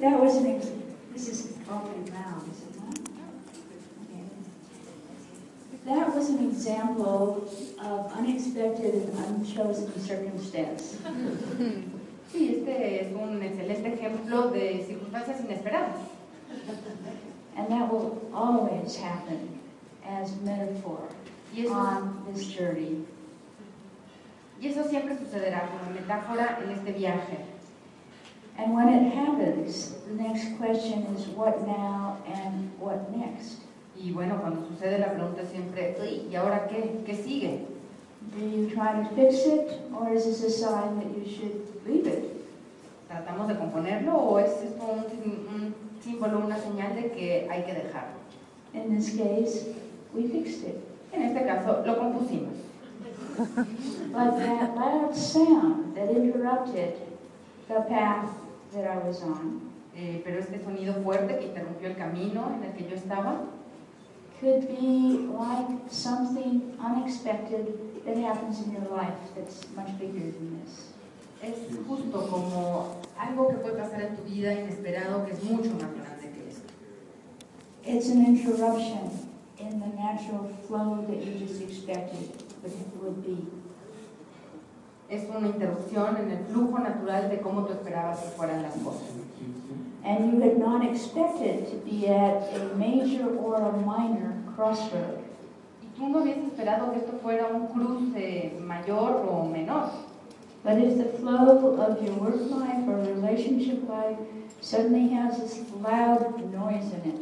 That was an, ex- this is open round, is it? Okay. That was an example of unexpected and unchosen circumstance. Sí, este es un excelente ejemplo de circunstancias inesperadas. And that will always happen as metaphor on this journey. Y eso siempre sucederá como metáfora en este viaje. And when it happens, the next question is what now and what next? Y bueno, cuando sucede la pregunta siempre, "Uy, ¿y ahora qué? ¿Qué sigue? Do you try to fix it, or is this a sign that you should leave it? ¿Tratamos de componerlo o es esto un, sim- un símbolo, una señal de que hay que dejarlo? In this case, we fixed it. En este caso, lo compusimos. But that loud sound that interrupted the path that I was on Eh, pero este sonido fuerte que interrumpió el camino en el que yo estaba could be like something unexpected that happens in your life that's much bigger than this. es justo como algo que puede pasar en tu vida inesperado que es mucho más grande que esto. It's an interruption in the natural flow that you just expected would- be. Es una interrupción en el flujo natural de cómo tú esperabas que fueran las cosas. And you had not expected to be at a major or a minor crossroad. Y tú no habías esperado que esto fuera un cruce mayor o menor. But if the flow of your work life or relationship life suddenly has this loud noise in it,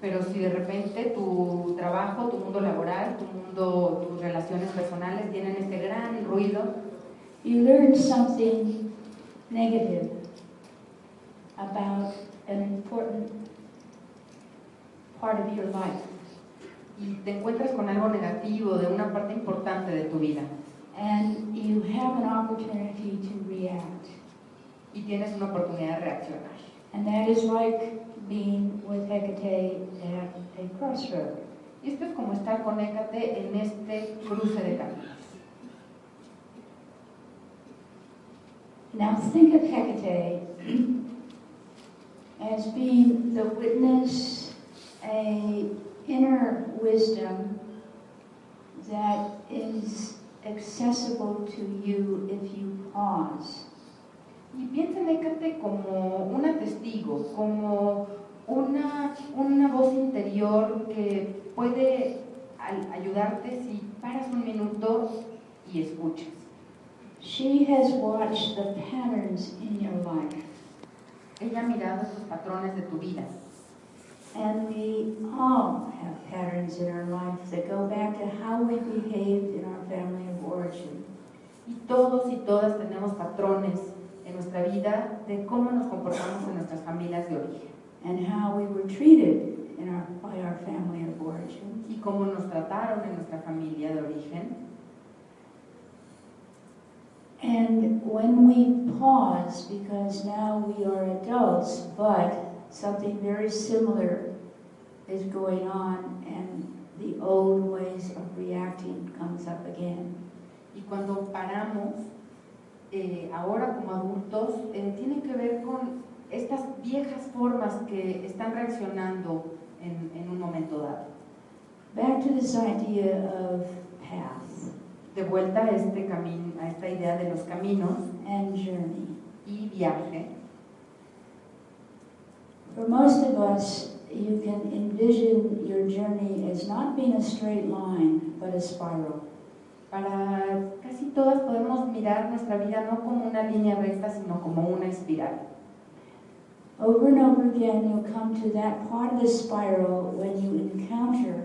Pero si de repente tu trabajo, tu mundo laboral, tu mundo, tus relaciones personales tienen este gran ruido, you learn something negative about an important part of your life. y te encuentras con algo negativo de una parte importante de tu vida And you have an opportunity to react. y tienes una oportunidad de reaccionar. And that is like being with Hecate at a crossroad. Y esto es como estar con Hécate en este cruce de caminos. Now think of Hecate as being the witness, a inner wisdom that is accessible to you if you pause. Y piensa en Hécate como una testigo, como una, una voz interior que puede ayudarte si paras un minuto y escuchas. She has watched the patterns in your life, Ella ha mirado esos patrones de tu vida. and we all have patterns in our life that go back to how we behaved in our family of origin. Y todos y todas tenemos patrones en nuestra vida de cómo nos comportamos en nuestras familias de origen and how we were treated in our, by our family of origin. y cómo nos trataron en nuestra familia de origen. And when we pause, because now we are adults, but something very similar is going on, and the old ways of reacting comes up again. Y cuando paramos, eh, ahora como adultos, eh, tiene que ver con estas viejas formas que están reaccionando en, en un momento dado. Back to this idea of path De vuelta a, este camino, a esta idea de los caminos and journey. y viaje. For most of us, you can envision your journey as not being a straight line, but a spiral. Para casi todas podemos mirar nuestra vida no como una línea recta, sino como una espiral. over and over again, you'll come to that part of the spiral when you encounter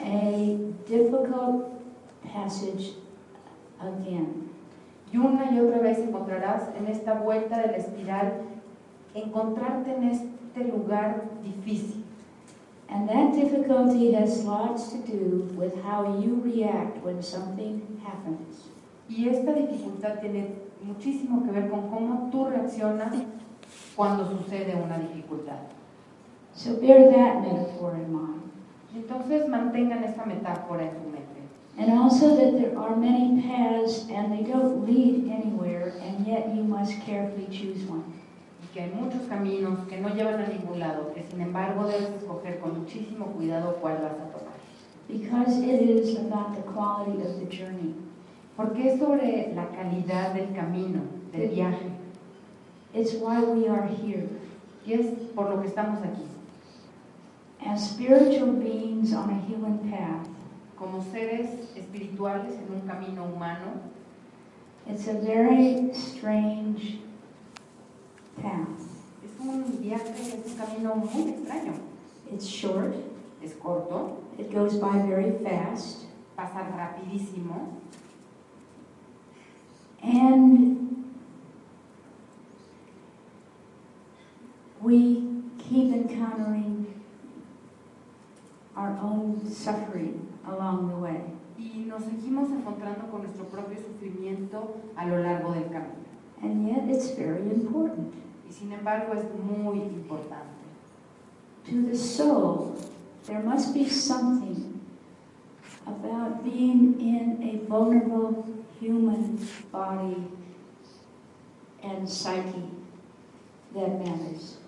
a difficult passage again. Y una y otra vez encontrarás en esta vuelta de la espiral encontrarte en este lugar difícil. And that difficulty has lots to do with how you react when something happens. Y esta dificultad tiene muchísimo que ver con cómo tú reaccionas cuando sucede una dificultad. So bear that metaphor in mind. Entonces mantengan esta metáfora en su mente. And also that there are many paths and they don't lead anywhere, and yet you must carefully choose one. Que hay muchos caminos que no llevan a ningún lado, que sin embargo debes escoger con muchísimo cuidado cuál vas a tomar. Because it is about the quality of the journey. Porque es sobre la calidad del camino, del viaje. It's why we are here. Y es por lo que estamos aquí. As spiritual beings on a human path, Como seres espirituales en un camino humano, it's a very strange path. es un viaje, es un camino muy extraño. It's short, Es corto, it goes by very fast, pasa rapidísimo and we keep encountering our own suffering along the way. y nos seguimos encontrando con nuestro propio sufrimiento a lo largo del camino. And yet it's very important. Y sin embargo es muy importante. To the soul, there must be something about being in a vulnerable human body and psyche that matters.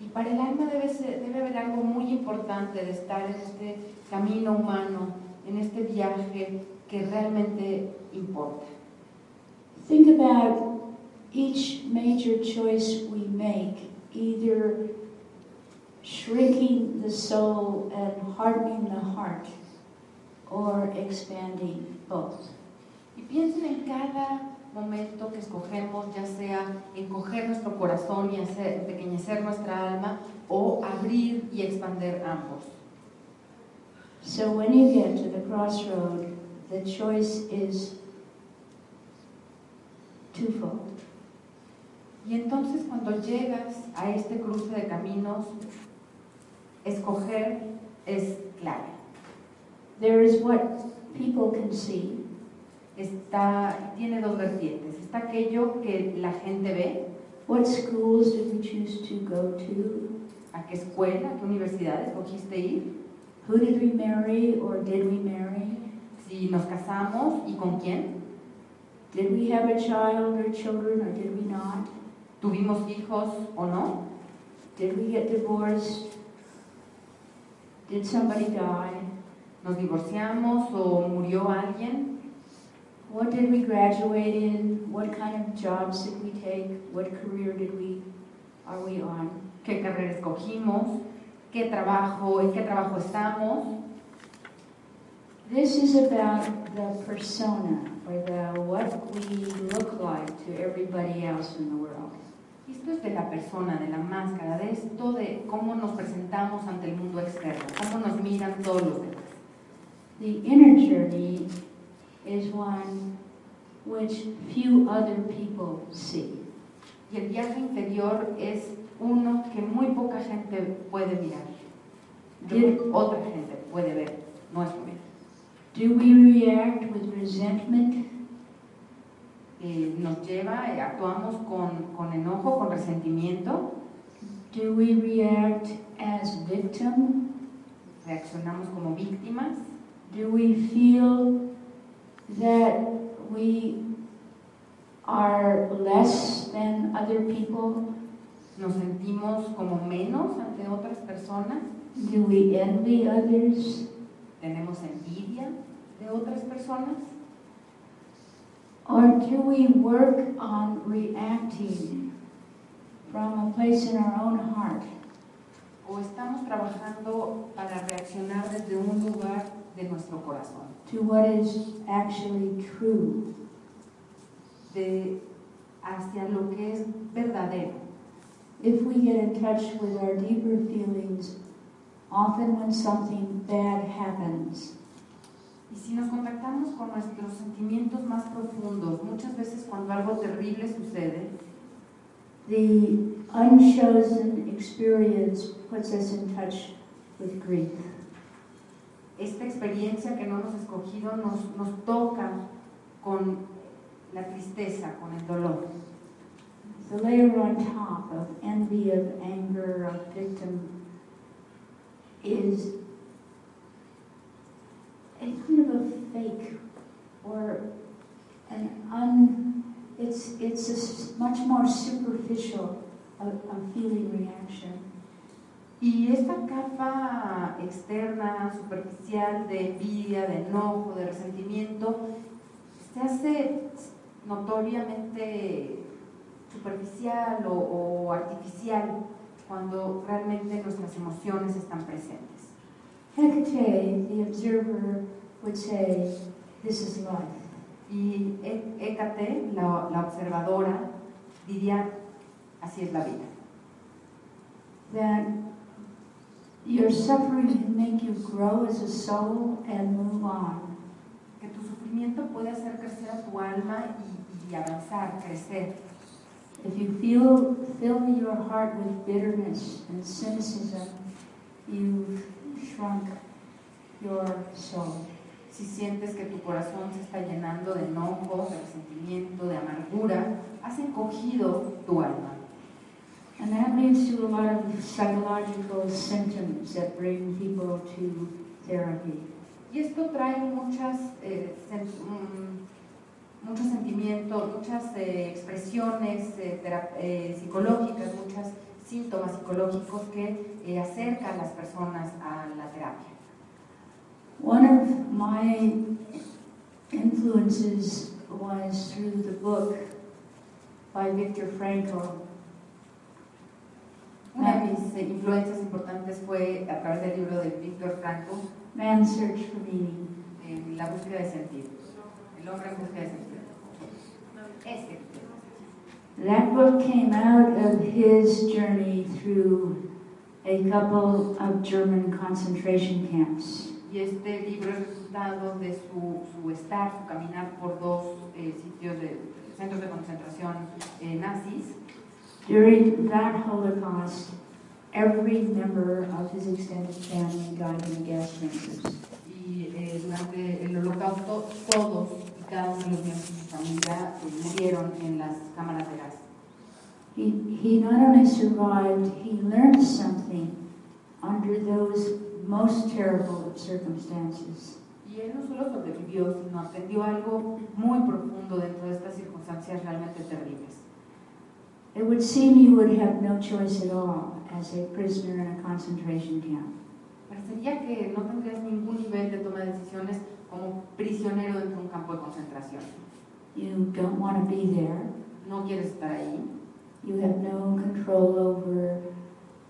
Y para el alma debe, ser- debe haber algo muy importante de estar en este camino humano, en este viaje que realmente importa. Think about each major choice we make, either shrinking the soul and hardening the heart, or expanding both. Y piensen en cada momento que escogemos, ya sea encoger nuestro corazón y hacer, empequeñecer nuestra alma, o abrir y expander ambos. So when you get to the crossroad, the choice is twofold. Y entonces cuando llegas a este cruce de caminos, escoger es clave. There is what people can see, Está, tiene dos vertientes. Está aquello que la gente ve, what schools did we choose to go to, a qué escuela, a qué universidad escogiste ir, who did we marry or did we marry, si nos casamos y con quién, did we have a child or children or did we not, tuvimos hijos o no, did we get divorced, did somebody die, nos divorciamos o murió alguien, what did we graduate in, what kind of jobs did we take, what career did we, are we on. qué carrera escogimos, qué trabajo, en qué trabajo estamos. This is about the persona, or the what we look like to everybody else in the world. Esto es de la persona, de la máscara, de esto de cómo nos presentamos ante el mundo externo, cómo nos miran todos los demás. The inner journey is one which few other people see. Y el viaje interior es uno que muy poca gente puede mirar, muy otra gente puede ver, nuestro ver. Do we react with resentment? Eh, nos lleva, eh, actuamos con, con enojo, con resentimiento, Do we react as victim? reaccionamos como víctimas, Do we feel that we are less than other people? nos sentimos como menos ante otras personas, Do we envy others? tenemos envidia de otras personas. Or do we work on reacting from a place in our own heart o estamos trabajando para reaccionar desde un lugar de nuestro corazón, to what is actually true? de hacia lo que es verdadero. if we get in touch with our deeper feelings, often when something bad happens, Y si nos contactamos con nuestros sentimientos más profundos, muchas veces cuando algo terrible sucede, the unchosen experience puts us in touch with grief. esta experiencia que no hemos escogido nos, nos toca con la tristeza, con el dolor. The layer on top of envy, of anger, of victim is a kind of a fake or an un, it's, it's a much more superficial a feeling reaction. Y esta capa externa, superficial, de envidia, de enojo, de resentimiento, se hace notoriamente superficial o, o artificial cuando realmente nuestras emociones están presentes. Hecate, the observer, would say, this is life. Y Hé- Hécate, la, la observadora, diría, así es la vida. that your suffering can make you grow as a soul and move on. Que tu sufrimiento puede hacer crecer a tu alma y, y avanzar, crecer. If you feel fill your heart with bitterness and cynicism, you've shrunk your soul. Si sientes que tu corazón se está llenando de enojo, de resentimiento, de amargura, has encogido tu alma. And that leads to a lot of psychological symptoms that bring people to therapy. Y esto trae muchas, eh, mm, muchos sentimientos, muchas eh, expresiones eh, eh, psicológicas, muchos síntomas psicológicos que eh, acercan a las personas a la terapia. One of my influences was through the book by Viktor Frankl, Una de mis eh, influencias importantes fue a través del libro de Víctor Franco, Man's Search for Meaning. eh, La búsqueda de sentido. El hombre en búsqueda de sentido. Este. That book came out of his journey through a couple of German concentration camps. Y este libro es resultado de su, su estar, su caminar por dos eh, sitios de centros de concentración eh, nazis. During that Holocaust, every member of his extended family died in the gas chambers. Y eh, durante el holocausto todos cada uno de los miembros de su familia murieron en las cámaras de gas. He, he not only survived, he learned something under those most terrible of circumstances. Y él no solo sobrevivió, sino aprendió algo muy profundo dentro de estas circunstancias realmente terribles. It would seem you would have no choice at all as a prisoner in a concentration camp. Parecería que no tendrías ningún nivel de toma de decisiones como prisionero dentro de un campo de concentración. You don't want to be there. No quieres estar ahí, You have no control over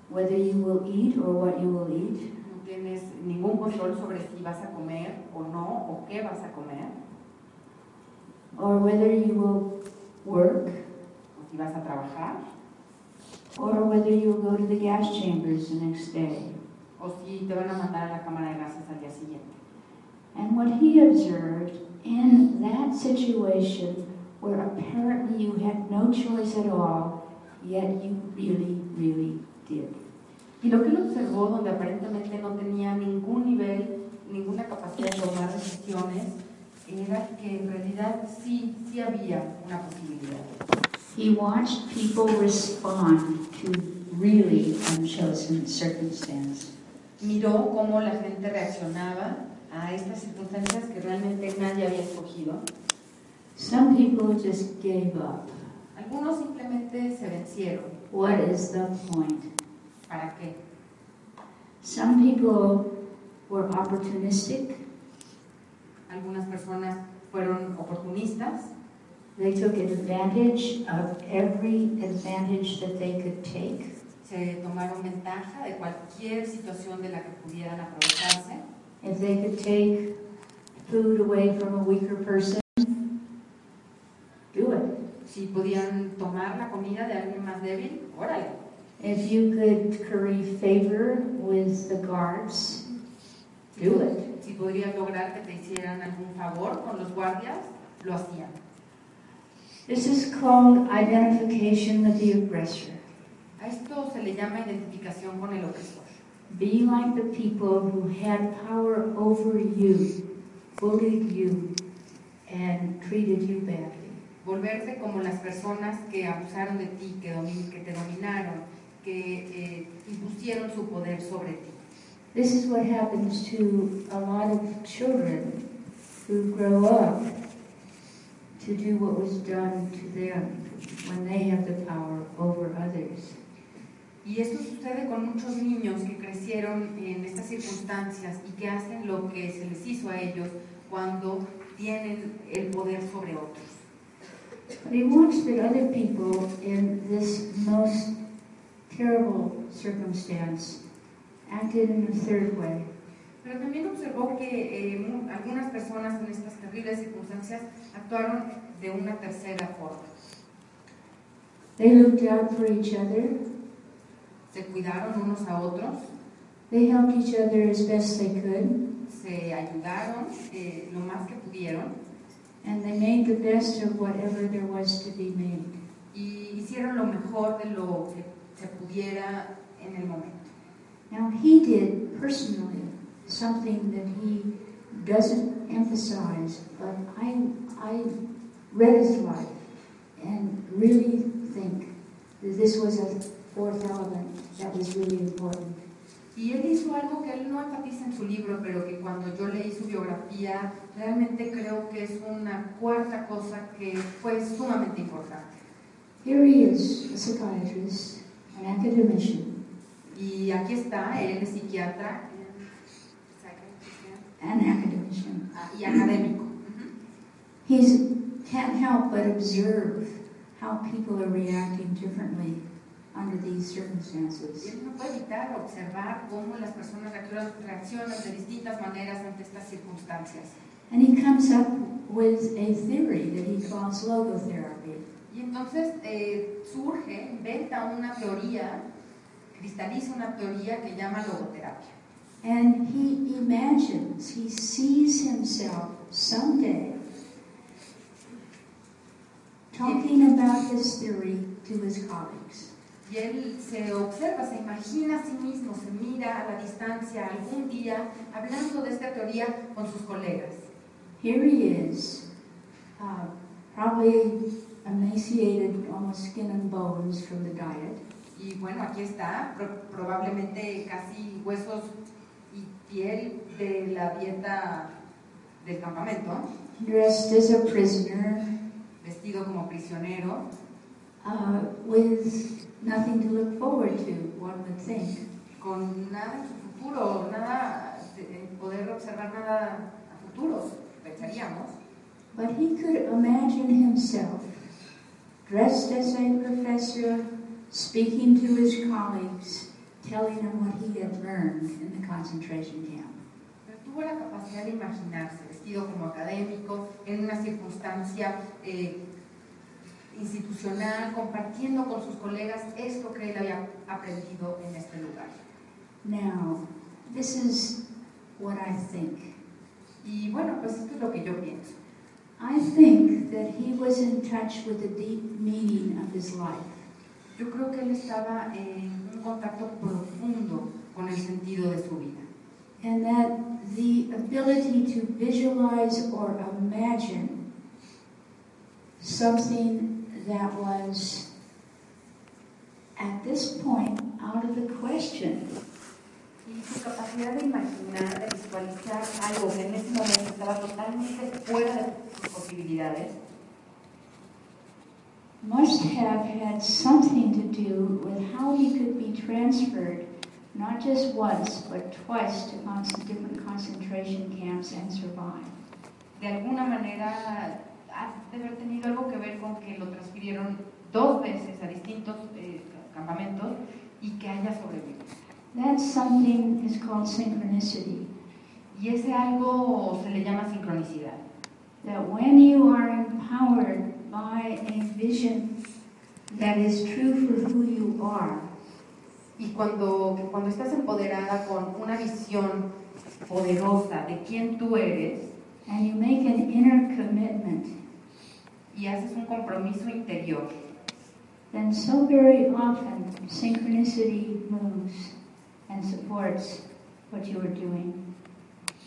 whether you will eat or what you will eat. no tienes ningún control sobre si vas a comer o no, o qué vas a comer, or whether you will work, o si vas a trabajar, or whether you will go to the gas chambers the next day. o si te van a mandar a la cámara de gases al día siguiente. And what he observed in that situation where apparently you had no choice at all, yet you really, really did. Y lo que él observó, donde aparentemente no tenía ningún nivel, ninguna capacidad de tomar decisiones, era que en realidad sí, sí había una posibilidad. He watched people respond to really unchosen circumstance. Miró cómo la gente reaccionaba a estas circunstancias que realmente nadie había escogido. Some people just gave up. Algunos simplemente se vencieron. What is the point? ¿Para qué? Some people were opportunistic. Algunas personas fueron oportunistas, They took advantage of every advantage that they could take. se tomaron ventaja de cualquier situación de la que pudieran aprovecharse. If they could take food away from a weaker person, do it. Si podían tomar la comida de alguien más débil, órale. If you could curry favor with the guards, do it. Si podrías lograr que te hicieran algún favor con los guardias, lo hacían. This is called identification with the aggressor. A esto se le llama identificación con el opresor. Be like the people who had power over you, bullied you, and treated you badly. Volverse como las personas que abusaron de ti, que, domi- que te dominaron, que eh, impusieron su poder sobre ti. This is what happens to a lot of children who grow up to do what was done to them when they have the power over others. Y esto sucede con muchos niños que crecieron en estas circunstancias y que hacen lo que se les hizo a ellos cuando tienen el poder sobre otros. But he watched that other people in this most terrible circumstance acted in a third way. Pero también observó que eh, algunas personas en estas terribles circunstancias actuaron de una tercera forma. They looked out for each other, Se cuidaron unos a otros, they helped each other as best they could, se ayudaron eh, lo más que pudieron and they made the best of whatever there was to be made. y hicieron lo mejor de lo que se pudiera en el momento. Now, he did personally something that he doesn't emphasize, but I, I read his life and really think that this was a fourth element that was really important. Y él hizo algo que él no enfatiza en su libro, pero que cuando yo leí su biografía, realmente creo que es una cuarta cosa que fue sumamente importante. Here he is, a psychiatrist, an academician, Y aquí está, él es psiquiatra an academician. ah, y académico. He can't help but observe how people are reacting differently under these circumstances. él no puede evitar observar cómo las personas reaccionan, reaccionan de distintas maneras ante estas circunstancias. And he comes up with a theory that he calls logotherapy. Y entonces eh, surge, inventa una teoría, cristaliza una teoría que llama logoterapia. And he imagines, he sees himself someday talking about his theory to his colleagues. Y él se observa, se imagina a sí mismo, se mira a la distancia algún día hablando de esta teoría con sus colegas. Here he is, uh, probably emaciated, almost skin and bones from the diet. Y bueno, aquí está, pro- probablemente casi huesos y piel de la dieta del campamento, dressed as a prisoner, vestido como prisionero, uh, with nothing to look forward to, one would think. con nada en futuro, nada, de- de poder observar nada a futuro, pensaríamos. But he could imagine himself dressed as a professor, speaking to his colleagues, telling them what he had learned in the concentration camp. Tuvo la capacidad de imaginarse vestido como académico en una circunstancia eh, institucional, compartiendo con sus colegas esto que él había aprendido en este lugar. Now, this is what I think. Y bueno, pues esto es lo que yo pienso. I think that he was in touch with the deep meaning of his life. Yo creo que él estaba en un contacto profundo con el sentido de su vida. and that the ability to visualize or imagine something that was at this point out of the question Y su capacidad de imaginar, de visualizar algo que en ese momento estaba totalmente fuera de sus posibilidades, must have had something to do with how he could be transferred not just once but twice to different concentration camps and survive. de alguna manera ha de haber tenido algo que ver con que lo transfirieron dos veces a distintos eh, campamentos y que haya sobrevivido. That something is called synchronicity. Y ese algo se le llama sincronicidad. that when you are empowered by a vision that is true for who you are, Y cuando, cuando estás empoderada con una visión poderosa de quién tú eres and you make an inner commitment, y haces un compromiso interior, then so very often synchronicity moves and supports what you are doing.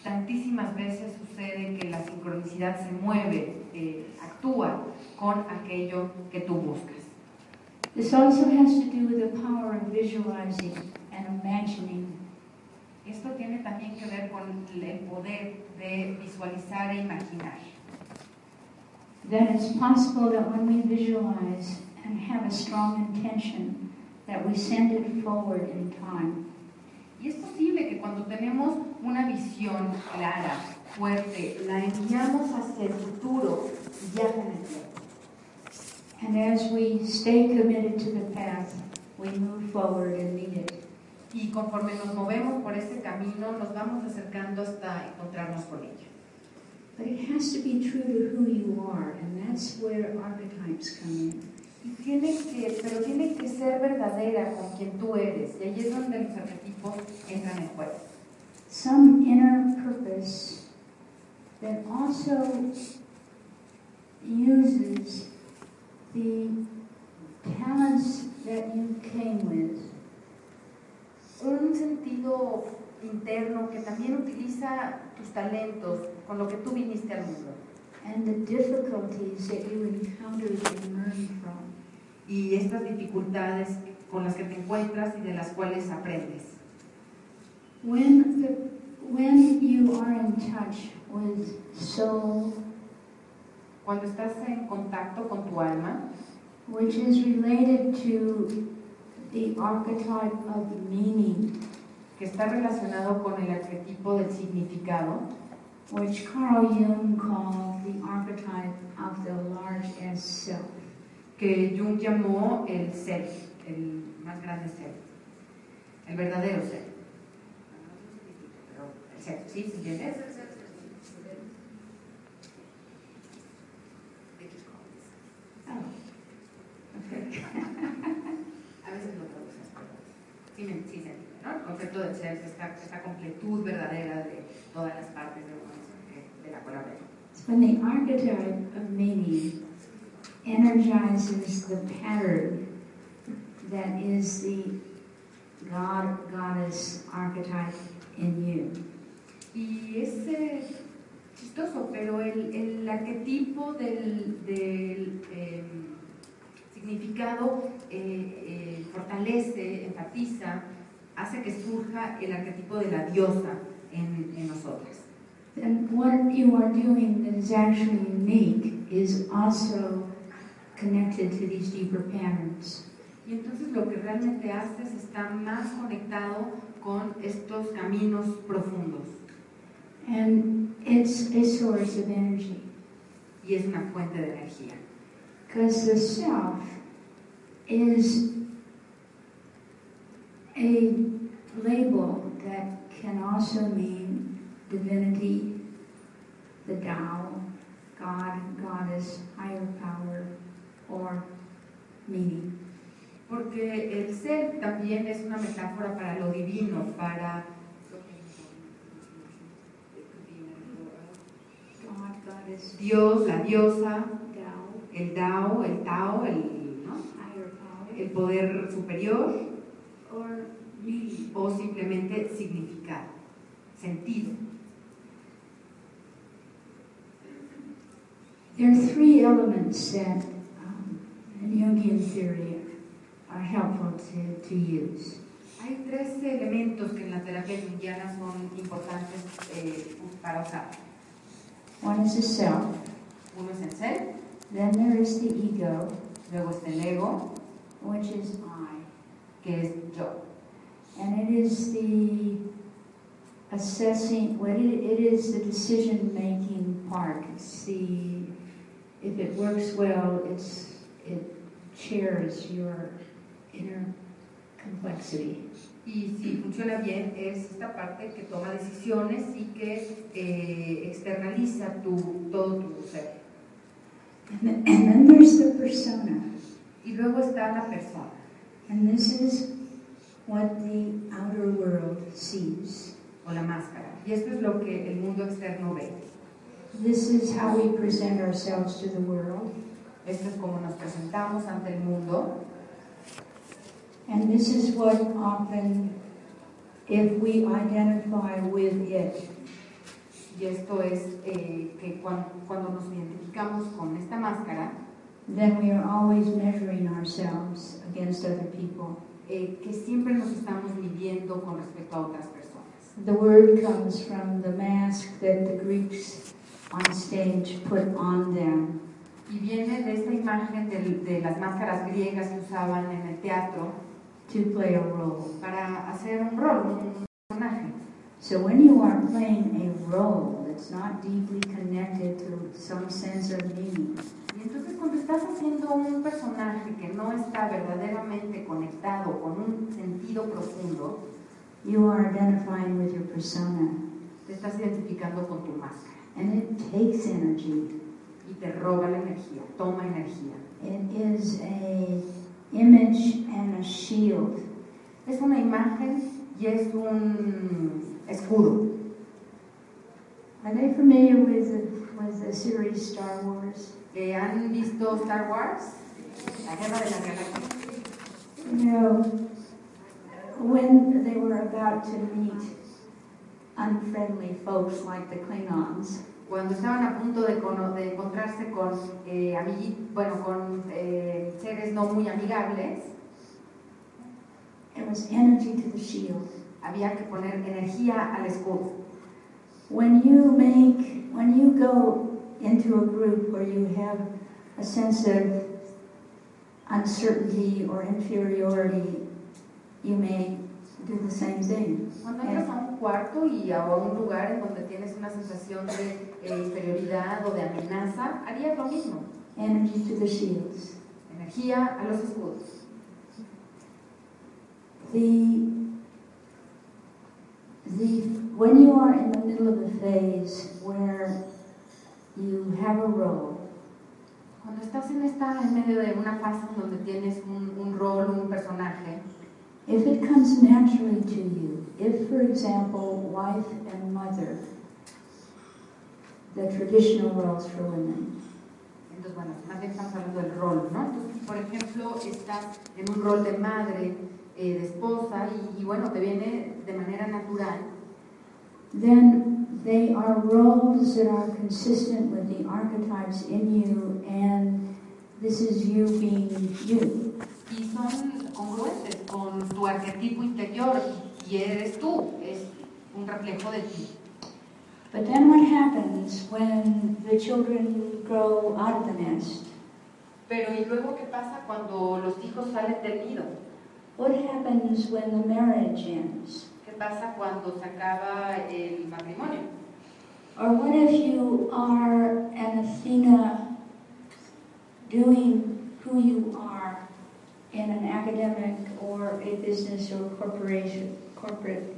tantísimas veces sucede que la sincronicidad se mueve, eh, actúa con aquello que tú buscas. This also has to do with the power of visualizing and imagining. Esto tiene también que ver con el poder de visualizar e imaginar. Then it's possible that when we visualize and have a strong intention, that we send it forward in time. Y es posible que cuando tenemos una visión clara, fuerte, la enviamos hacia el futuro y en el tiempo. And as we stay committed to the path, we move forward and meet it. Y conforme nos movemos por ese camino, nos vamos acercando hasta encontrarnos con ella. But it has to be true to who you are, and that's where archetypes come in. Y tiene que, pero tiene que ser verdadera con quien tú eres. Y ahí es donde los arquetipos entran en juego. Some inner purpose that also uses the talents that you came with Un sentido interno que también utiliza tus talentos con lo que tú viniste al mundo. and the difficulties that you encountered and from. Y estas dificultades con las que te encuentras y de las cuales aprendes. When, the, when you are in touch with soul, Cuando estás en contacto con tu alma, which is related to the archetype of meaning, que está relacionado con el arquetipo del significado, which Carl Jung called the archetype of the large S self. que Jung llamó el ser, el más grande ser, el verdadero ser. Pero el ser, ¿sí? ¿Se entiende? Oh, okay. A veces lo traducen, pero sí, sí entiende, ¿no? El concepto del ser es esta, esta completud verdadera de todas las partes de, uno, de la hablamos. When the archetype of meaning energizes the pattern that is the God, goddess archetype in you. Y es eh, chistoso, pero el, el arquetipo del, del, eh, significado eh, eh, fortalece, enfatiza, hace que surja el arquetipo de la diosa en, en nosotras. And what you are doing that is actually unique is also connected to these deeper patterns. Y entonces lo que realmente haces está más conectado con estos caminos profundos And it's a source of energy. y es una fuente de energía. Because the self is a label that can also mean divinity, the Tao, God, goddess, higher power, or meaning. Porque el ser también es una metáfora para lo divino, para God, goddess, Dios, la diosa, Tao, el Dao, el Tao, el, ¿no? el poder superior. O simplemente significado, sentido. There are three elements that um, in Jungian theory are helpful to, to use. Hay tres elementos que en la terapia junguiana son importantes eh, para usar. One is the self, Uno es el ser, then there is the ego, luego está el ego, which is I, que es yo. and it is the assessing, what it, it is the decision making part. It's the, if it works well, it's, it shares your inner complexity. Y si funciona bien, es esta parte que toma decisiones y que eh, externaliza tu, todo tu ser. And then, and then there's the persona. Y luego está la persona. And this is what the outer world sees. o la máscara. Y esto es lo que el mundo externo ve. This is how we present ourselves to the world, Esto es como nos presentamos ante el mundo and this is what often, if we identify with it, y esto es eh, que cuan- cuando nos identificamos con esta máscara, then we are always measuring ourselves against other people. eh, que siempre nos estamos midiendo con respecto a otras personas. The word comes from the mask that the Greeks on stage put on them. Y viene de esta imagen del- de, las máscaras griegas que usaban en el teatro to play a role. para hacer un rol, un personaje. So when you are playing a role that's not deeply connected to some sense of meaning, Y entonces cuando estás haciendo un personaje que no está verdaderamente conectado con un sentido profundo, you are identifying with your persona. te estás identificando con tu máscara And it takes energy. y te roba la energía, toma energía. It is a image and a shield. Es una imagen y es un escudo. Are they familiar with the, with the series Star Wars? ¿Han visto Star Wars? La Guerra de las Galaxias. You know, when they were about to meet unfriendly folks like the Klingons, Cuando estaban a punto de, de encontrarse con, eh, bueno, con eh, seres no muy amigables, it was energy to the shield. había que poner energía al escudo. When you make, when you go into a group where you have a sense of uncertainty or inferiority, you may do the same thing. Cuando entras a un cuarto y a un lugar en donde tienes una sensación de eh, inferioridad o de amenaza, harías lo mismo. Energy to the shields. Energía a los escudos. The, the, when you are in the middle of a phase where you have a role, Cuando estás en, esta, en medio de una fase donde tienes un, un rol, un personaje, if it comes naturally to you, if, for example, wife and mother, the traditional roles for women, entonces bueno, más bien estamos hablando del rol, ¿no? Entonces, por ejemplo, estás en un rol de madre, eh, de esposa, y, y bueno, te viene de manera natural, then they are roles that are consistent with the archetypes in you, and this is you being you. y son congruentes con tu arquetipo interior, y eres tú, es un reflejo de ti. But then what happens when the children grow out of the nest? Pero ¿y luego qué pasa cuando los hijos salen del nido? What happens when the marriage ends? ¿Qué pasa cuando se acaba el matrimonio? Or what if you are an Athena doing who you are in an academic or a business or corporation, corporate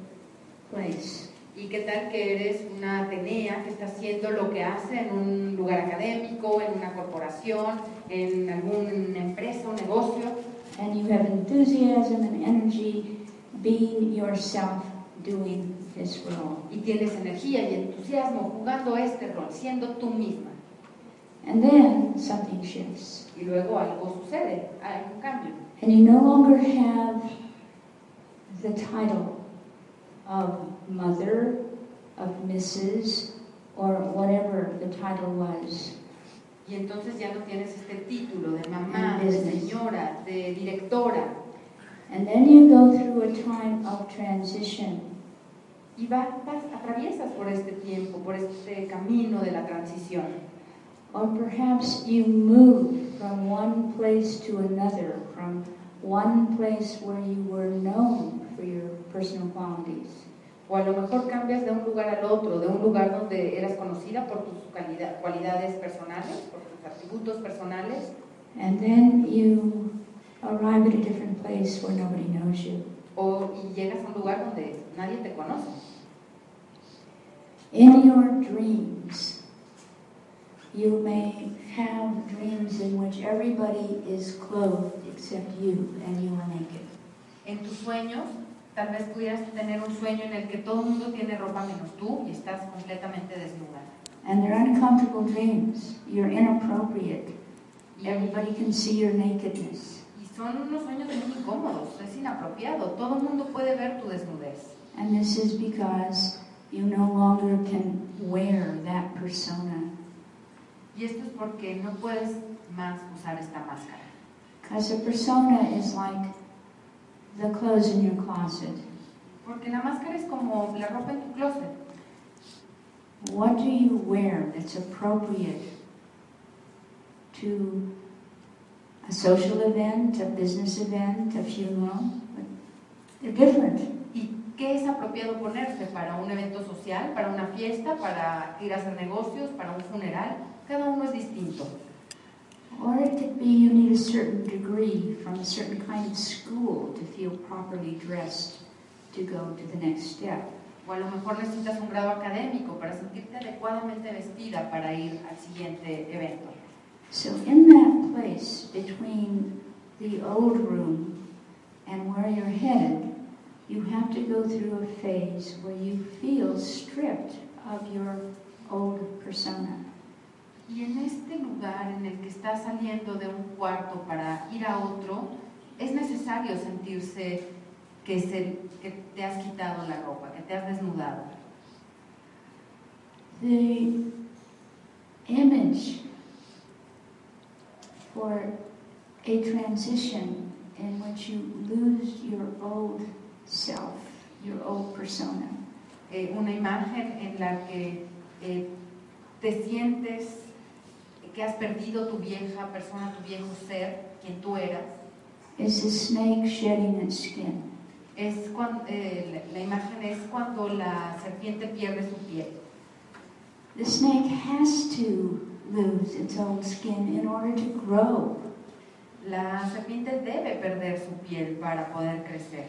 place? ¿Y qué tal que eres una Atenea que está haciendo lo que hace en un lugar académico, en una corporación, en alguna empresa, un negocio? And you have enthusiasm and energy being yourself doing this role. Y tienes energía y entusiasmo jugando este rol, siendo tú misma. And then something shifts. Y luego algo sucede, hay un cambio. And you no longer have the title of mother, of Mrs., or whatever the title was. Y entonces ya no tienes este título de mamá, de Business. señora, de directora. And then you go through a time of transition. Y vas, vas- atraviesas por este tiempo, por este camino de la transición. Or perhaps you move from one place to another, from one place where you were known for your personal qualities. O a lo mejor cambias de un lugar al otro, de un lugar donde eras conocida por tus calidad- cualidades personales, por tus atributos personales, And then you arrive at a different place where nobody knows you. o, y llegas a un lugar donde nadie te conoce. In your dreams, you may have dreams in which everybody is clothed except you and you are naked. En tus sueños, tal vez pudieras tener un sueño en el que todo el mundo tiene ropa menos tú y estás completamente desnuda. And they're uncomfortable dreams. You're inappropriate. Everybody can see your nakedness. y son unos sueños muy incómodos, es inapropiado. Todo el mundo puede ver tu desnudez. And this is because you no longer can wear that persona. Y esto es porque no puedes más usar esta máscara. Because a persona is like the clothes in your closet. Porque la máscara es como la ropa en tu closet. What do you wear that's appropriate to a social event, a business event, a funeral? They're different. ¿Y qué es apropiado ponerse para un evento social, para una fiesta, para ir a hacer negocios, para un funeral? Cada uno es distinto. Or it could be you need a certain degree from a certain kind of school to feel properly dressed to go to the next step. O a lo mejor necesitas un grado académico para sentirte adecuadamente vestida para ir al siguiente evento. So, in that place between the old room and where you're headed, you have to go through a phase where you feel stripped of your old persona. Y en este lugar en el que estás saliendo de un cuarto para ir a otro, es necesario sentirse que, se- que te has quitado la ropa, que te has desnudado. The image for a transition in which you lose your old self, your old persona, Eh, una imagen en la que eh, te sientes que has perdido tu vieja persona, tu viejo ser, quien tú eras. is a snake shedding its skin. Es cuan- eh, la, la imagen es cuando la serpiente pierde su piel. The snake has to lose its old skin in order to grow. La serpiente debe perder su piel para poder crecer.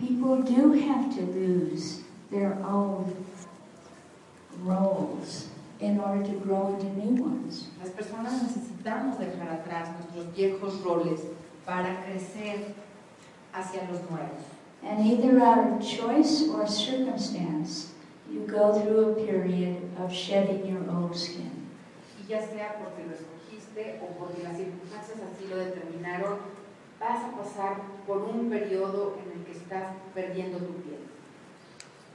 People do have to lose their old roles in order to grow into new ones. Las personas necesitamos dejar atrás nuestros viejos roles para crecer hacia los nuevos. And either out of choice or circumstance, you go through a period of shedding your old skin. Y ya sea porque lo escogiste o porque las circunstancias así lo determinaron, vas a pasar por un periodo en el que estás perdiendo tu piel.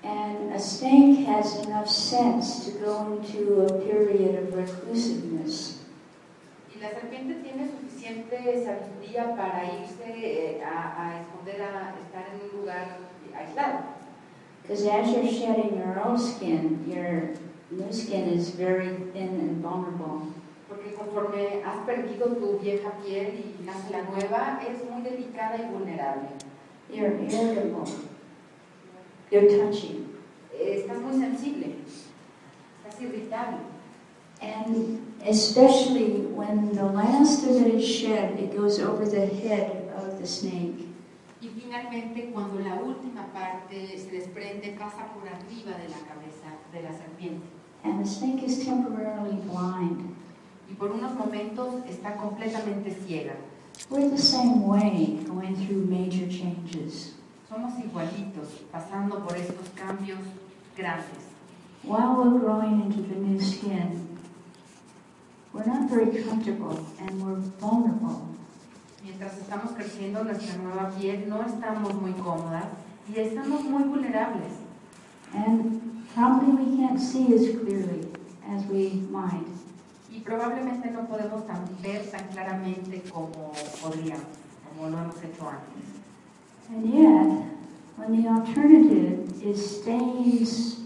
And a snake has enough sense to go into a period of reclusiveness. Y la serpiente tiene suficiente sabiduría para irse eh, a, a esconder, a estar en un lugar aislado. Because as you're shedding your old skin, your new skin is very thin and vulnerable. Porque conforme has perdido tu vieja piel y nace la nueva, es muy delicada y vulnerable. You're irritable. You're touchy. Estás muy sensible, estás irritable. And especially when the last of it is shed, it goes over the head of the snake. Y finalmente, cuando la última parte se desprende, pasa por arriba de la cabeza de la serpiente. And the snake is temporarily blind. Y por unos momentos está completamente ciega. We're the same way going through major changes. Somos igualitos, pasando por estos cambios grandes. While we're growing into the new skin, we're not very comfortable and we're vulnerable. Mientras estamos creciendo nuestra nueva piel, no estamos muy cómodas y estamos muy vulnerables. And probably we can't see as clearly as we might. Y probablemente no podemos tan, ver tan claramente como podríamos, como lo hemos hecho antes. And yet, when the alternative is staying s-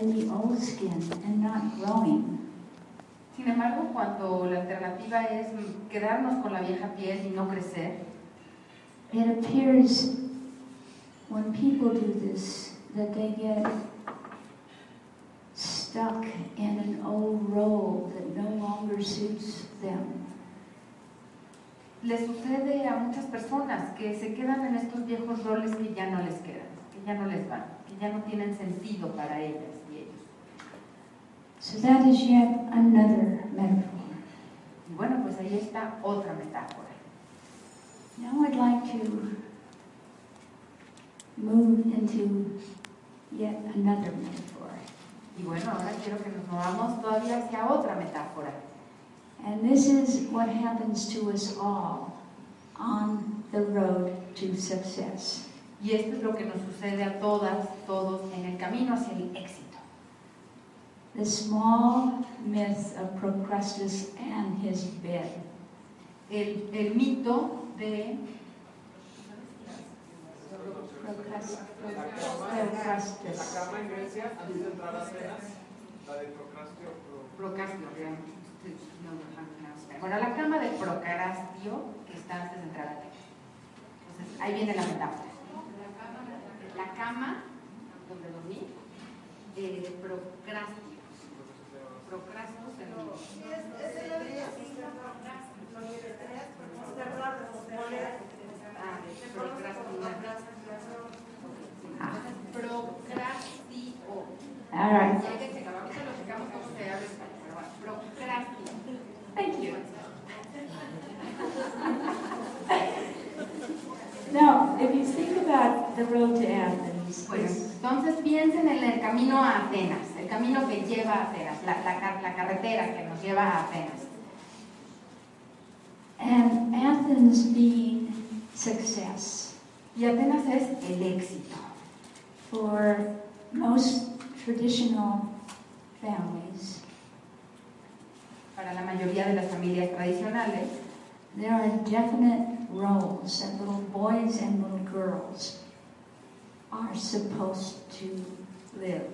in the old skin and not growing, Sin embargo, cuando la alternativa es quedarnos con la vieja piel y no crecer, it appears when people do this that they get stuck in an old role that no longer suits them. Le sucede a muchas personas que se quedan en estos viejos roles que ya no les quedan, que ya no les van, que ya no tienen sentido para ellas y ellos. So that is yet another metaphor. Y bueno, pues ahí está otra metáfora. Now I'd like to move into yet another metaphor. Y bueno, ahora quiero que nos movamos todavía hacia otra metáfora. And this is what happens to us all on the road to success. Y esto es lo que nos sucede a todas, todos en el camino hacia el éxito. The small myth of Procrustes and his bed. El, el mito de Procrustes. La Procrustes. cama en Grecia, antes de entrar a Atenas, la de Procrastio. Procrastio. Bueno, la cama de Procrastio que está antes de entrar a Atenas. Entonces, ahí viene la metáfora. La cama donde dormí, eh, Procrastio. Procrastio. right. Ya hay que checar, ahorita lo checamos cómo se habla español, Thank you. Now, if you think about the road to Athens, Bueno, entonces piensen en el camino a Atenas, el camino que lleva a Atenas, la, la la carretera que nos lleva a Atenas. and Athens being success. Y Atenas es el éxito. For most traditional families, Para la mayoría de las familias tradicionales, there are definite roles that little boys and little girls are supposed to live.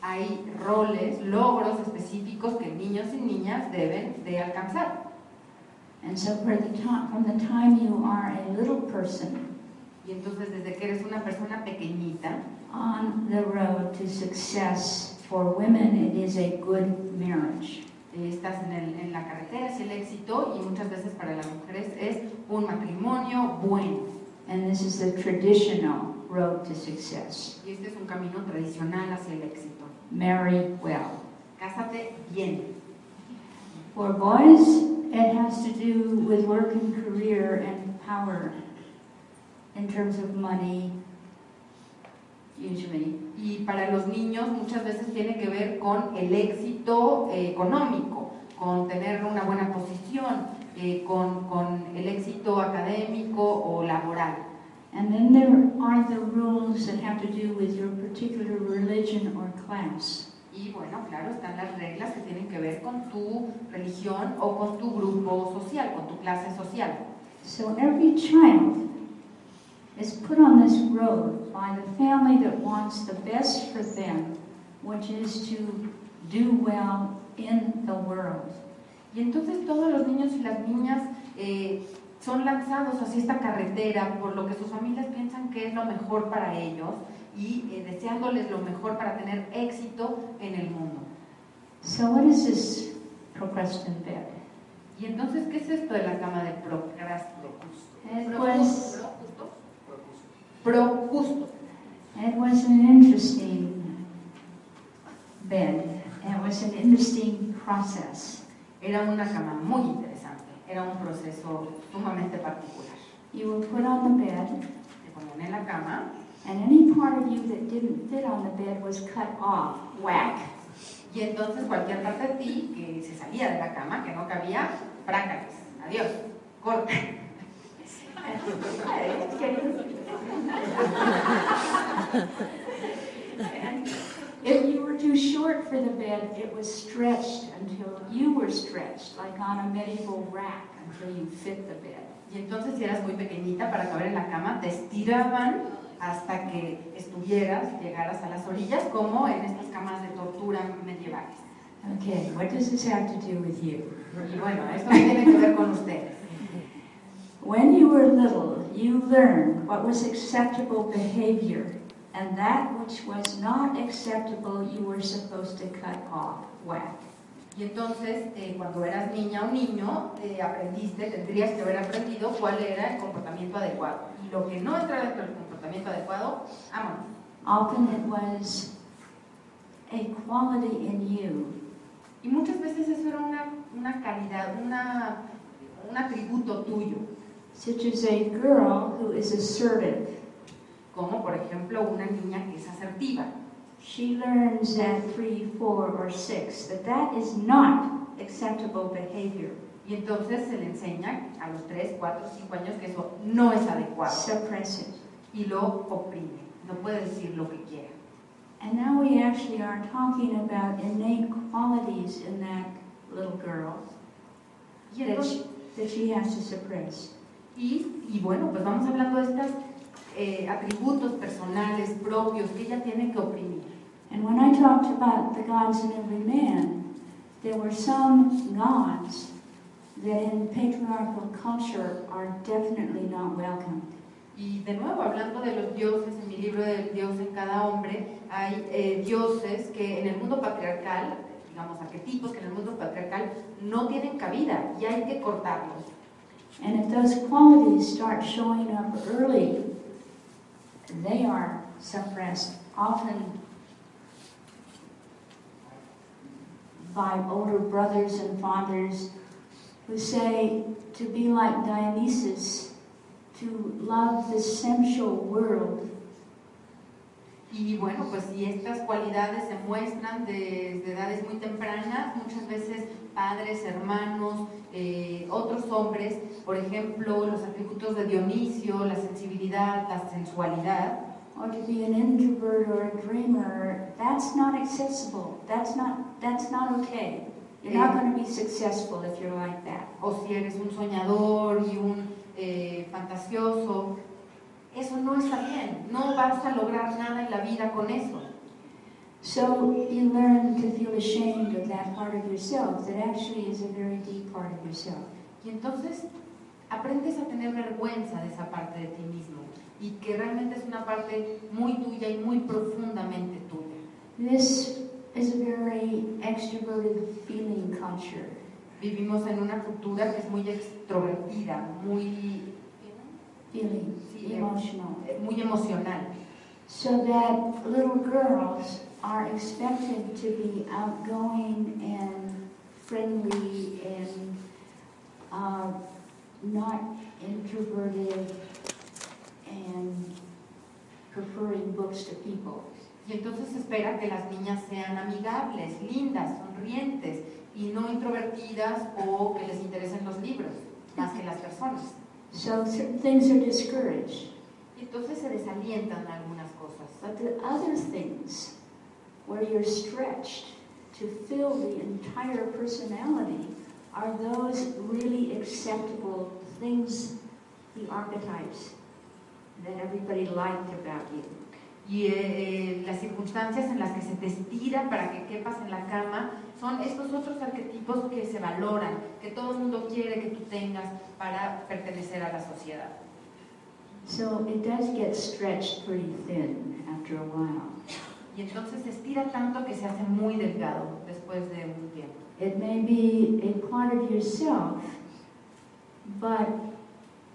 hay roles, logros específicos que niños y niñas deben de alcanzar. And so, the from the time you are a little person Y entonces desde que eres una persona pequeñita, on the road to success, for women, it is a good marriage. Eh, estás en, el- en la carretera hacia el éxito y muchas veces para las mujeres es un matrimonio bueno. And this is the traditional road to success. Y este es un camino tradicional hacia el éxito. Marry well. Cásate bien. For boys, it has to do with work and career and power in terms of money, usually. Y para los niños muchas veces tiene que ver con el éxito eh, económico, con tener una buena posición, eh, con, con el éxito académico o laboral. And then there are the rules that have to do with your particular religion or class. Y bueno, claro, están las reglas que tienen que ver con tu religión o con tu grupo social, con tu clase social. So every child is put on this road by the family that wants the best for them, which is to do well in the world. Y entonces todos los niños y las niñas eh, son lanzados hacia esta carretera por lo que sus familias piensan que es lo mejor para ellos y eh, deseándoles lo mejor para tener éxito en el mundo. So what is this procrastinate bed? Y entonces, ¿qué es esto de la cama de procrast- It was, Procusto. it was an interesting bed. It was an interesting process. Era una cama muy interesante, era un proceso sumamente particular. You were put on the bed, Te ponían en la cama and any part of you that didn't fit on the bed was cut off. Whack. y entonces cualquier parte de ti que se salía de la cama, que no cabía, prácales, adiós, corta. And if you were too short for the bed, it was stretched until you were stretched, like on a medieval rack, until you fit the bed. Y entonces si eras muy pequeñita para caber en la cama, te estiraban hasta que estuvieras, llegaras a las orillas, como en estas camas de tortura medievales. Okay, what does this have to do with you? Y bueno, esto tiene que ver con ustedes. When you were little, you learned what was acceptable behavior, and that which was not acceptable, you were supposed to cut off. Whack. Y entonces, eh, cuando eras niña o niño, eh, aprendiste, tendrías que haber aprendido cuál era el comportamiento adecuado. Y lo que no entra dentro del comportamiento adecuado, vámonos. Often it was a quality in you Y muchas veces eso era una, una calidad, una, un atributo tuyo, such as a girl who is assertive. Como por ejemplo una niña que es asertiva. She learns at three, four, or six that that is not acceptable behavior. Y entonces se le enseña a los 3, 4, 5 años que eso no es adecuado Suppress it. y lo oprime. No puede decir lo que quiera. And now we actually are talking about innate qualities in that little girl Y, that entonces- she, that she has to suppress. y, y bueno, pues vamos hablando de estos atributos personales propios que ella tiene que oprimir. And when I talked about the gods in every man, there were some gods that in patriarchal culture are definitely not welcome. Y de nuevo, hablando de los dioses, en mi libro del Dios en cada hombre, hay eh, dioses que en el mundo patriarcal, digamos arquetipos que en el mundo patriarcal no tienen cabida y hay que cortarlos. And if those qualities start showing up early, they are suppressed, often by older brothers and fathers who say to be like Dionysus, to love the sensual world Y bueno, pues si estas cualidades se muestran desde edades muy tempranas, muchas veces padres, hermanos, eh, otros hombres, por ejemplo, los atributos de Dionisio, la sensibilidad, la sensualidad, or to be an introvert or a dreamer, that's not accessible. That's not that's not okay. You're not going to be successful if you're like that. o si eres un soñador y un eh, fantasioso, eso no está bien, no vas a lograr nada en la vida con eso. So you learn to feel ashamed of that part of yourself that actually is a very deep part of yourself. Y entonces aprendes a tener vergüenza de esa parte de ti mismo y que realmente es una parte muy tuya y muy profundamente tuya. This is a very extroverted feeling culture. Vivimos en una cultura que es muy extrovertida, muy, Feeling Sí, emotional. eh, muy emocional. So that little girls are expected to be outgoing and friendly and uh, not introverted and preferring books to people. Y entonces espera que las niñas sean amigables, lindas, sonrientes y no introvertidas o que les interesen los libros más que las personas. So certain things are discouraged. Entonces se desalientan algunas cosas. But the other things where you're stretched to fill the entire personality are those really acceptable things, the archetypes that everybody liked about you. Y eh, eh, las circunstancias en las que se te estira para que quepas en la cama son estos otros arquetipos que se valoran, que todo el mundo quiere que tú tengas para pertenecer a la sociedad. So it does get stretched pretty thin after a while. Y entonces se estira tanto que se hace muy delgado después de un tiempo. It may be a part of yourself, but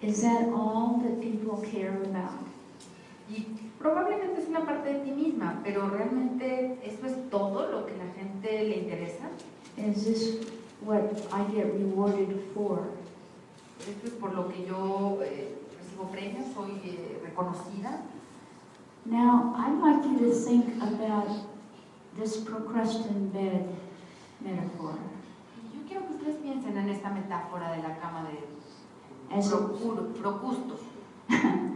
is that all that people care about? Y probablemente es una parte de ti misma, pero realmente eso es todo lo que la gente le interesa. Is this what I get rewarded for? Esto es por lo que yo eh, recibo premios, soy eh, reconocida. Now, I'd like you to think about this procrustin bed metaphor yo quiero que ustedes piensen en esta metáfora de la cama de as, Procuro- Procustos,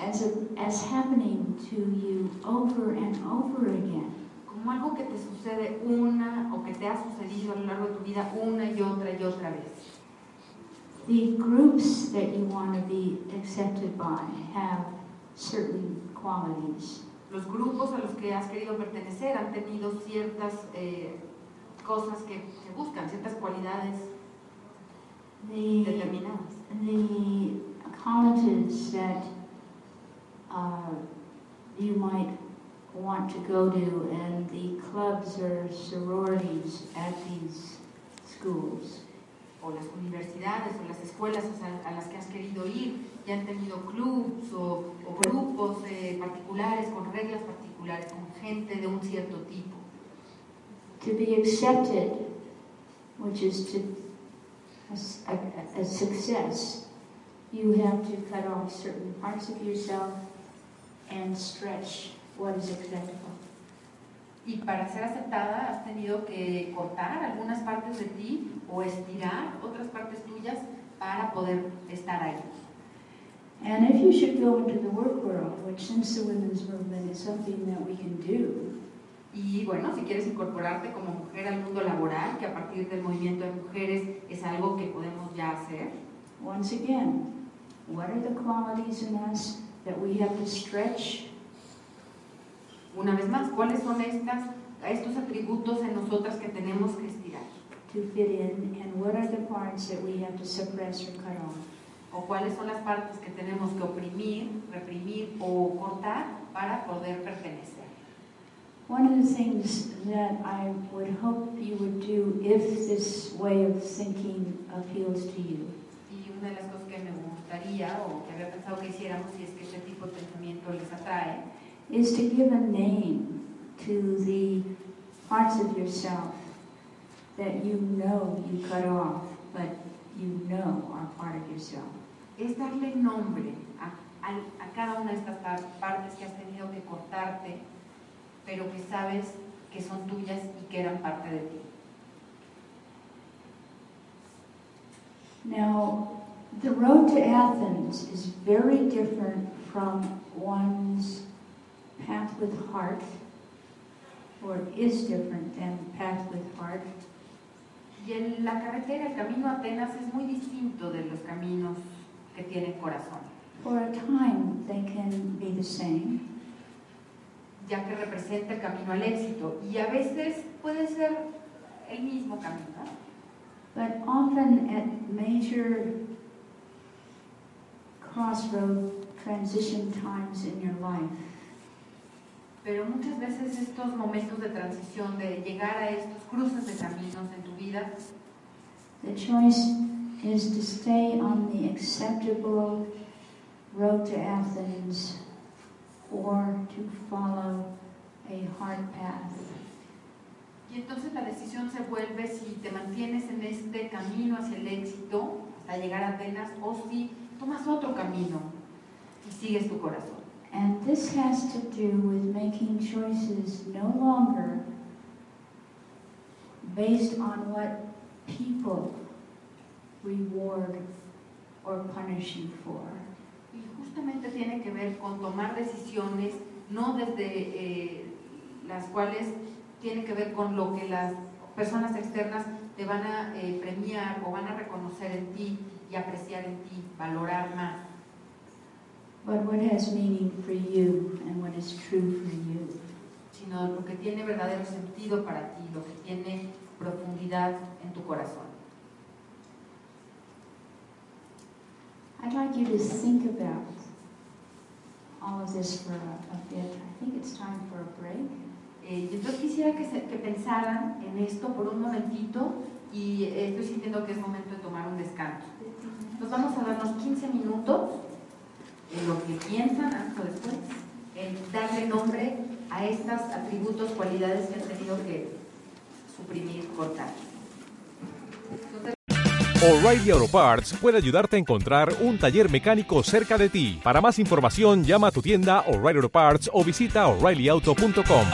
as, as happening to you over and over again. como algo que te sucede una o que te ha sucedido a lo largo de tu vida una y otra y otra vez. The groups that you want to be accepted by have certain qualities. Los grupos a los que has querido pertenecer han tenido ciertas eh, cosas que, que buscan, ciertas cualidades The, determinadas. the colleges that uh, you might want to go to and the clubs or sororities at these schools. o las universidades o las escuelas a, las que has querido ir y han tenido clubs o, o grupos eh, particulares con reglas particulares, con gente de un cierto tipo. To be accepted, which is to a, a, a success, you have to cut off certain parts of yourself and stretch what is acceptable. Y para ser aceptada has tenido que cortar algunas partes de ti o estirar otras partes tuyas para poder estar ahí. And if you should go into the work world, which since the women's movement is something that we can do, Y bueno, si quieres incorporarte como mujer al mundo laboral, que a partir del movimiento de mujeres es algo que podemos ya hacer, once again, what are the qualities in us that we have to stretch una vez más, ¿cuáles son estas, estos atributos en nosotras que tenemos que estirar? to fit in, and what are the parts that we have to suppress or cut off? ¿O cuáles son las partes que tenemos que oprimir, reprimir o cortar para poder pertenecer? One of the things that I would hope you would do if this way of thinking appeals to you una de las cosas que me gustaría o que había pensado que hiciéramos, si es que este tipo de pensamiento les atrae, is to give a name to the parts of yourself that you know you cut off, but you know are part of yourself. es darle nombre a, a- a cada una de estas par- partes que has tenido que cortarte, pero que sabes que son tuyas y que eran parte de ti. Now, the road to Athens is very different from one's path with heart, or is different than path with heart. Y en la carretera, el camino a Atenas es muy distinto de los caminos que tienen corazón, For a time, they can be the same, ya que representa el camino al éxito y a veces puede ser el mismo camino. but often at major crossroad transition times in your life, Pero muchas veces estos momentos de transición, de llegar a estos cruces de caminos en tu vida, the choice is to stay on the acceptable road to Athens or to follow a hard path. Y entonces la decisión se vuelve si te mantienes en este camino hacia el éxito hasta llegar a Atenas o si tomas otro camino y sigues tu corazón. And this has to do with making choices no longer based on what people reward or punish you for, Y justamente tiene que ver con tomar decisiones no desde eh, las cuales tiene que ver con lo que las personas externas te van a eh, premiar o van a reconocer en ti y apreciar en ti, valorar más. but what has meaning for you and what is true for you. sino lo que tiene verdadero sentido para ti, lo que tiene profundidad en tu corazón. I'd like you to think about all of this for a, a bit. I think it's time for a break. Eh, y entonces quisiera que, se- que pensaran en esto por un momentito y estoy sintiendo que es momento de tomar un descanso. Nos vamos a darnos 15 minutos en lo que piensan hasta después, en darle nombre a estos atributos, cualidades que han tenido que suprimir, cortar. O'Reilly Auto Parts puede ayudarte a encontrar un taller mecánico cerca de ti. Para más información, llama a tu tienda O'Reilly Auto Parts o visita oreillyauto.com.